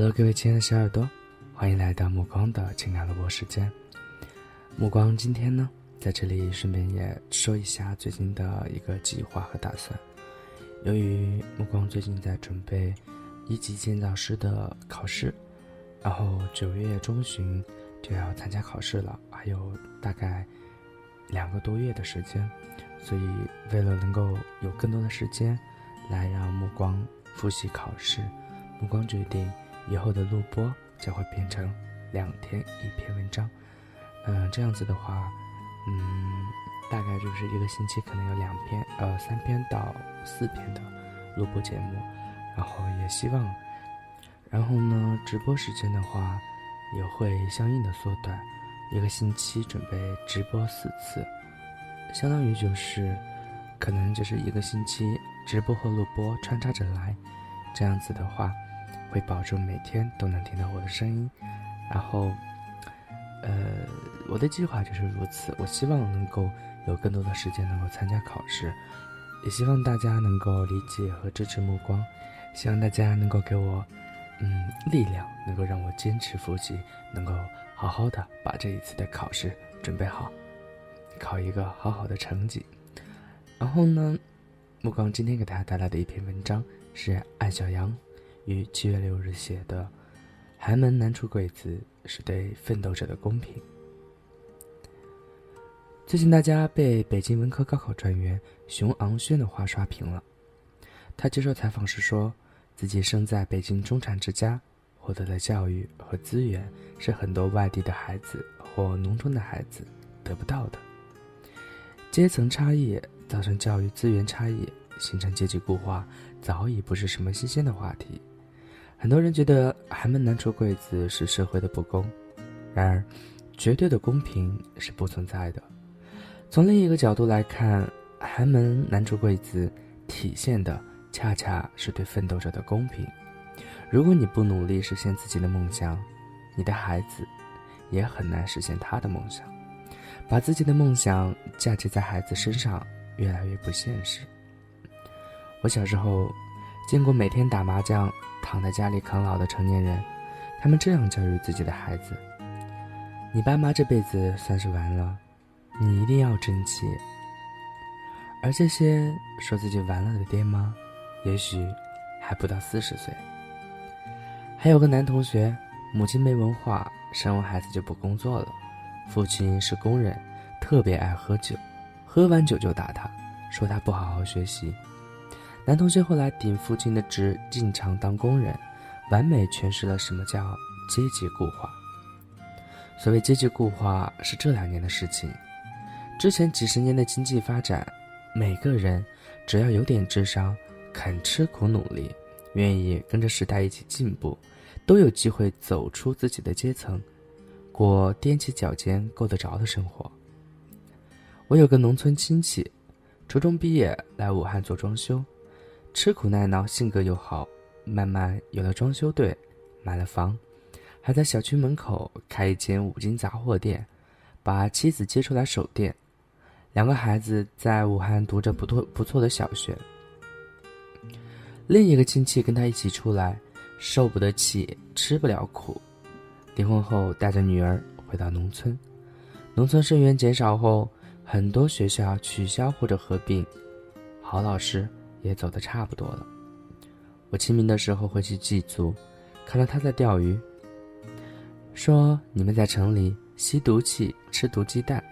Hello，各位亲爱的小耳朵，欢迎来到目光的情感录播时间。目光今天呢，在这里顺便也说一下最近的一个计划和打算。由于目光最近在准备一级建造师的考试，然后九月中旬就要参加考试了，还有大概两个多月的时间，所以为了能够有更多的时间来让目光复习考试，目光决定以后的录播将会变成两天一篇文章。嗯，这样子的话，嗯，大概就是一个星期可能有两篇，呃，三篇到四篇的录播节目，然后也希望，然后呢，直播时间的话也会相应的缩短，一个星期准备直播四次，相当于就是可能就是一个星期直播和录播穿插着来，这样子的话会保证每天都能听到我的声音，然后。呃，我的计划就是如此。我希望能够有更多的时间能够参加考试，也希望大家能够理解和支持目光，希望大家能够给我，嗯，力量，能够让我坚持复习，能够好好的把这一次的考试准备好，考一个好好的成绩。然后呢，目光今天给大家带来的一篇文章是艾小阳于七月六日写的。寒门难出贵子是对奋斗者的公平。最近大家被北京文科高考状元熊昂轩的话刷屏了。他接受采访时说，自己生在北京中产之家，获得的教育和资源是很多外地的孩子或农村的孩子得不到的。阶层差异造成教育资源差异，形成阶级固化，早已不是什么新鲜的话题。很多人觉得寒门难出贵子是社会的不公，然而，绝对的公平是不存在的。从另一个角度来看，寒门难出贵子体现的恰恰是对奋斗者的公平。如果你不努力实现自己的梦想，你的孩子也很难实现他的梦想。把自己的梦想嫁接在孩子身上，越来越不现实。我小时候见过每天打麻将。躺在家里啃老的成年人，他们这样教育自己的孩子：“你爸妈这辈子算是完了，你一定要争气。”而这些说自己完了的爹妈，也许还不到四十岁。还有个男同学，母亲没文化，生完孩子就不工作了，父亲是工人，特别爱喝酒，喝完酒就打他，说他不好好学习。男同学后来顶父亲的职进厂当工人，完美诠释了什么叫阶级固化。所谓阶级固化是这两年的事情，之前几十年的经济发展，每个人只要有点智商，肯吃苦努力，愿意跟着时代一起进步，都有机会走出自己的阶层，过踮起脚尖够得着的生活。我有个农村亲戚，初中毕业来武汉做装修。吃苦耐劳，性格又好，慢慢有了装修队，买了房，还在小区门口开一间五金杂货店，把妻子接出来守店，两个孩子在武汉读着不错不错的小学。另一个亲戚跟他一起出来，受不得气，吃不了苦，离婚后带着女儿回到农村，农村生源减少后，很多学校取消或者合并，好老师。也走得差不多了。我清明的时候回去祭祖，看到他在钓鱼，说：“你们在城里吸毒气、吃毒鸡蛋，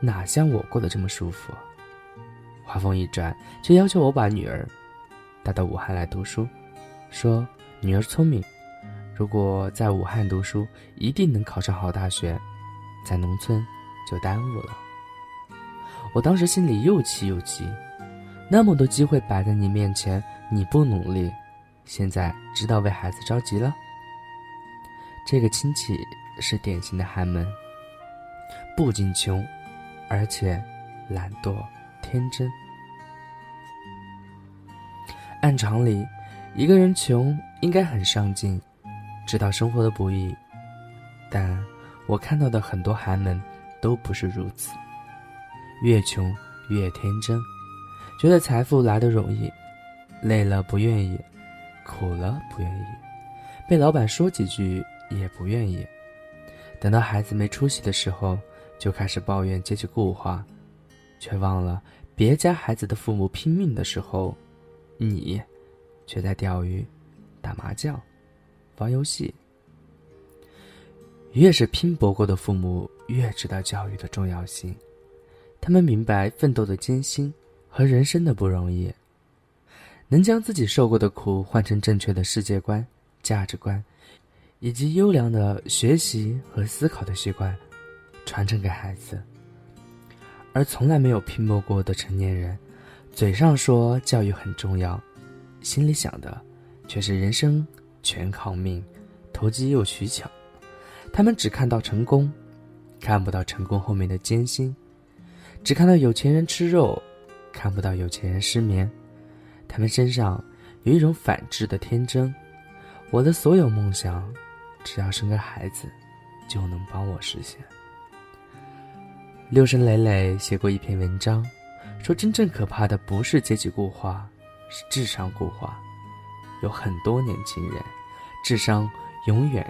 哪像我过得这么舒服？”话锋一转，却要求我把女儿带到武汉来读书，说：“女儿聪明，如果在武汉读书，一定能考上好大学，在农村就耽误了。”我当时心里又气又急。那么多机会摆在你面前，你不努力，现在知道为孩子着急了。这个亲戚是典型的寒门，不仅穷，而且懒惰天真。按常理，一个人穷应该很上进，知道生活的不易，但我看到的很多寒门都不是如此，越穷越天真。觉得财富来的容易，累了不愿意，苦了不愿意，被老板说几句也不愿意。等到孩子没出息的时候，就开始抱怨阶级固化，却忘了别家孩子的父母拼命的时候，你却在钓鱼、打麻将、玩游戏。越是拼搏过的父母，越知道教育的重要性。他们明白奋斗的艰辛和人生的不容易，能将自己受过的苦换成正确的世界观、价值观，以及优良的学习和思考的习惯，传承给孩子。而从来没有拼搏过的成年人，嘴上说教育很重要，心里想的却是人生全靠命，投机又取巧。他们只看到成功，看不到成功后面的艰辛；只看到有钱人吃肉，看不到有钱人失眠。他们身上有一种反智的天真。我的所有梦想，只要生个孩子，就能帮我实现。六神磊磊写过一篇文章，说真正可怕的不是阶级固化，是智商固化。有很多年轻人，智商永远。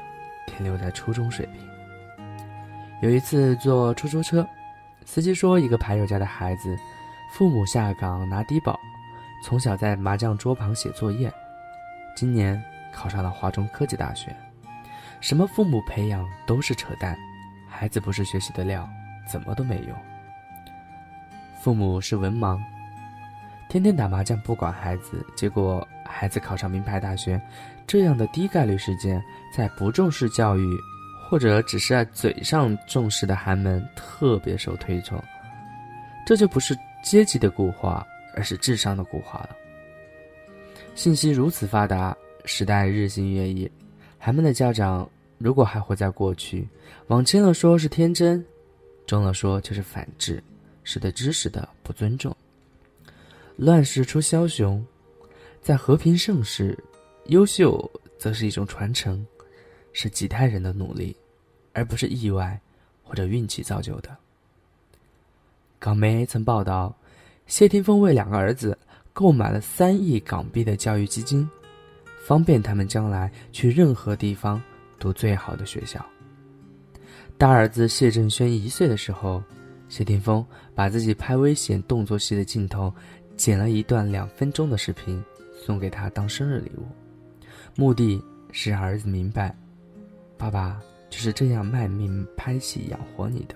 停留在初中水平。有一次坐出租车，司机说一个牌友家的孩子，父母下岗拿低保，从小在麻将桌旁写作业，今年考上了华中科技大学。什么父母培养都是扯淡，孩子不是学习的料，怎么都没用。父母是文盲，天天打麻将不管孩子，结果孩子考上名牌大学。这样的低概率事件，在不重视教育，或者只是在嘴上重视的寒门特别受推崇。这就不是阶级的固化，而是智商的固化了。信息如此发达，时代日新月异，寒门的家长如果还活在过去，往轻了说是天真，重了说就是反智，是对知识的不尊重。乱世出枭雄，在和平盛世。优秀则是一种传承，是几代人的努力，而不是意外或者运气造就的。港媒曾报道，谢霆锋为两个儿子购买了三亿港币的教育基金，方便他们将来去任何地方读最好的学校。大儿子谢振轩一岁的时候，谢霆锋把自己拍危险动作戏的镜头剪了一段两分钟的视频，送给他当生日礼物。目的是让儿子明白，爸爸就是这样卖命拍戏养活你的。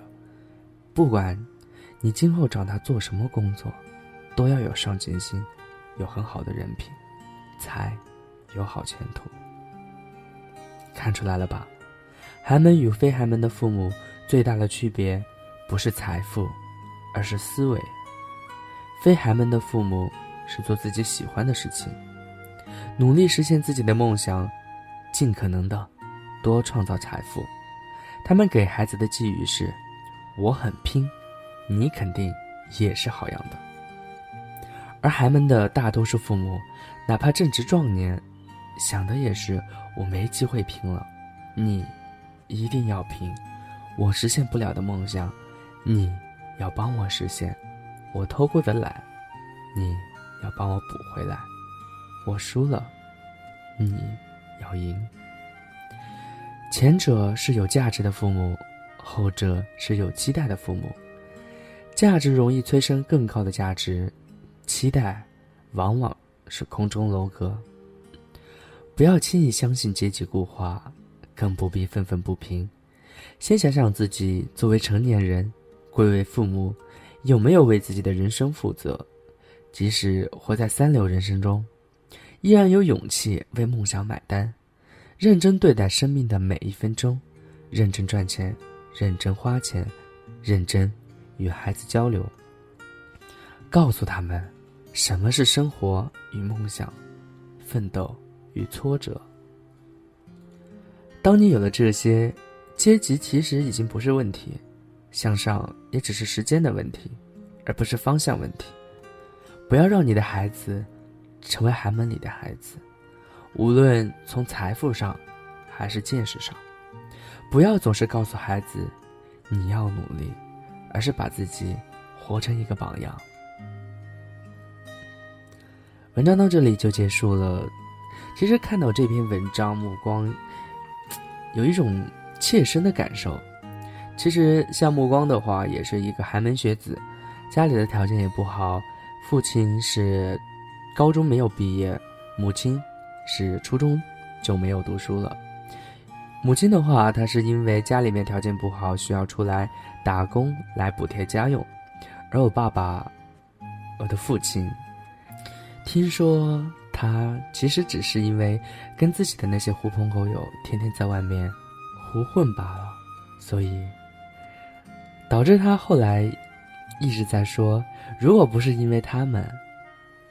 不管你今后长大做什么工作，都要有上进心，有很好的人品，才有好前途。看出来了吧？寒门与非寒门的父母最大的区别，不是财富，而是思维。非寒门的父母是做自己喜欢的事情。努力实现自己的梦想，尽可能的多创造财富。他们给孩子的寄语是：“我很拼，你肯定也是好样的。”而寒门的大多数父母，哪怕正值壮年，想的也是：“我没机会拼了，你一定要拼。我实现不了的梦想，你要帮我实现。我偷过的懒，你要帮我补回来。”我输了，你要赢。前者是有价值的父母，后者是有期待的父母。价值容易催生更高的价值，期待往往是空中楼阁。不要轻易相信阶级固化，更不必愤愤不平。先想想自己作为成年人，贵为父母，有没有为自己的人生负责？即使活在三流人生中。依然有勇气为梦想买单，认真对待生命的每一分钟，认真赚钱，认真花钱，认真与孩子交流，告诉他们什么是生活与梦想，奋斗与挫折。当你有了这些，阶级其实已经不是问题，向上也只是时间的问题，而不是方向问题。不要让你的孩子。成为寒门里的孩子，无论从财富上，还是见识上，不要总是告诉孩子你要努力，而是把自己活成一个榜样。文章到这里就结束了。其实看到这篇文章，目光有一种切身的感受。其实像目光的话，也是一个寒门学子，家里的条件也不好，父亲是高中没有毕业，母亲是初中就没有读书了。母亲的话，她是因为家里面条件不好，需要出来打工来补贴家用，而我爸爸，我的父亲，听说他其实只是因为跟自己的那些狐朋狗友天天在外面胡混罢了，所以。导致他后来一直在说，如果不是因为他们，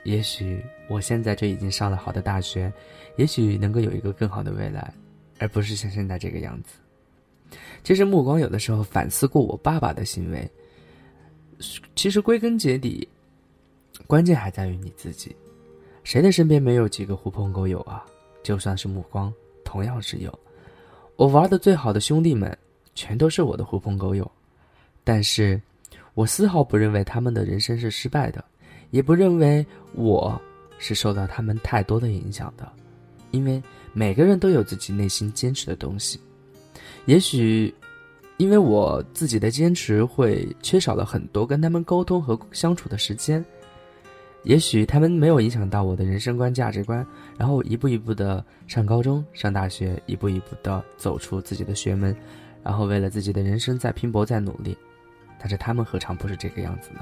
也许我现在就已经上了好的大学，也许能够有一个更好的未来，而不是像现在这个样子。其实目光有的时候反思过我爸爸的行为，其实归根结底，关键还在于你自己。谁的身边没有几个狐朋狗友啊？就算是目光，同样是有。我玩的最好的兄弟们，全都是我的狐朋狗友。但是，我丝毫不认为他们的人生是失败的，也不认为我是受到他们太多的影响的，因为每个人都有自己内心坚持的东西。也许，因为我自己的坚持会缺少了很多跟他们沟通和相处的时间，也许他们没有影响到我的人生观、价值观，然后一步一步的上高中、上大学，一步一步的走出自己的学门，然后为了自己的人生在拼搏、在努力。但是他们何尝不是这个样子呢？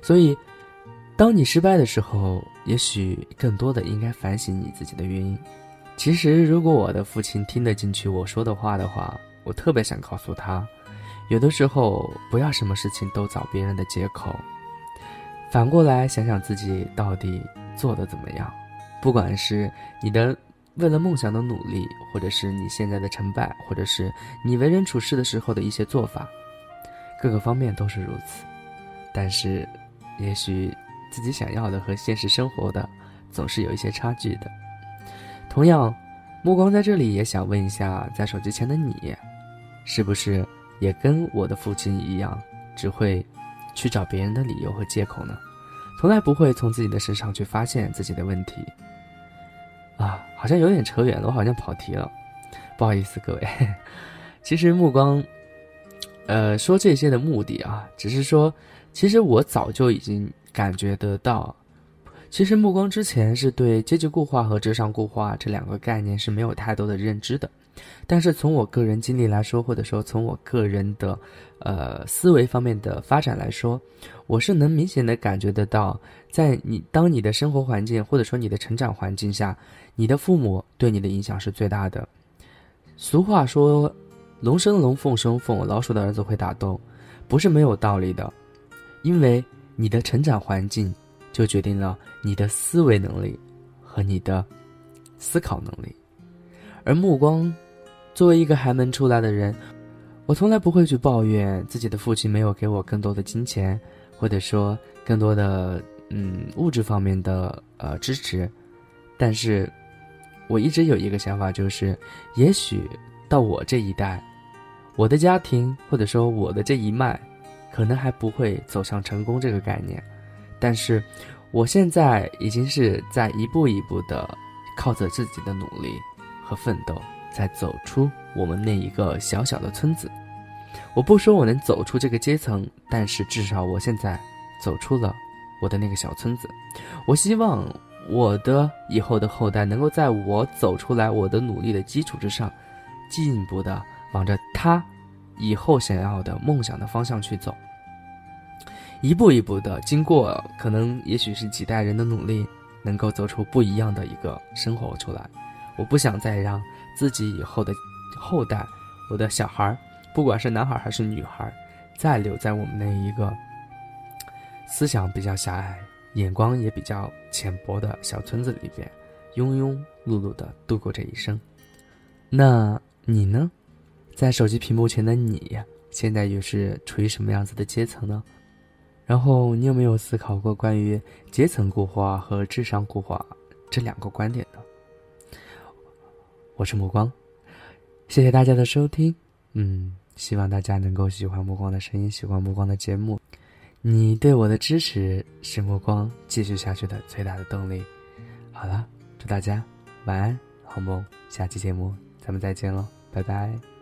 所以，当你失败的时候，也许更多的应该反省你自己的原因。其实，如果我的父亲听得进去我说的话的话，我特别想告诉他，有的时候不要什么事情都找别人的借口，反过来想想自己到底做的怎么样。不管是你的为了梦想的努力，或者是你现在的成败，或者是你为人处事的时候的一些做法。各个方面都是如此，但是，也许自己想要的和现实生活的总是有一些差距的。同样，目光在这里也想问一下，在手机前的你，是不是也跟我的父亲一样，只会去找别人的理由和借口呢？从来不会从自己的身上去发现自己的问题。啊，好像有点扯远了，我好像跑题了，不好意思各位。其实目光。呃，说这些的目的啊，只是说，其实我早就已经感觉得到，其实目光之前是对阶级固化和智商固化这两个概念是没有太多的认知的，但是从我个人经历来说，或者说从我个人的，呃，思维方面的发展来说，我是能明显的感觉得到，在你当你的生活环境或者说你的成长环境下，你的父母对你的影响是最大的。俗话说。龙生龙，凤生凤，老鼠的儿子会打洞，不是没有道理的，因为你的成长环境就决定了你的思维能力和你的思考能力。而目光，作为一个寒门出来的人，我从来不会去抱怨自己的父亲没有给我更多的金钱，或者说更多的嗯物质方面的呃支持，但是我一直有一个想法，就是也许。到我这一代，我的家庭或者说我的这一脉，可能还不会走向成功这个概念，但是我现在已经是在一步一步的靠着自己的努力和奋斗，在走出我们那一个小小的村子。我不说我能走出这个阶层，但是至少我现在走出了我的那个小村子。我希望我的以后的后代能够在我走出来我的努力的基础之上。进一步的往着他以后想要的梦想的方向去走，一步一步的经过，可能也许是几代人的努力，能够走出不一样的一个生活出来。我不想再让自己以后的后代，我的小孩不管是男孩还是女孩再留在我们那一个思想比较狭隘、眼光也比较浅薄的小村子里边，庸庸碌碌的度过这一生。那。你呢，在手机屏幕前的你，现在又是处于什么样子的阶层呢？然后你有没有思考过关于阶层固化和智商固化这两个观点呢？我是目光，谢谢大家的收听。嗯，希望大家能够喜欢目光的声音，喜欢目光的节目。你对我的支持是目光继续下去的最大的动力。好了，祝大家晚安，好梦。下期节目咱们再见喽，拜拜。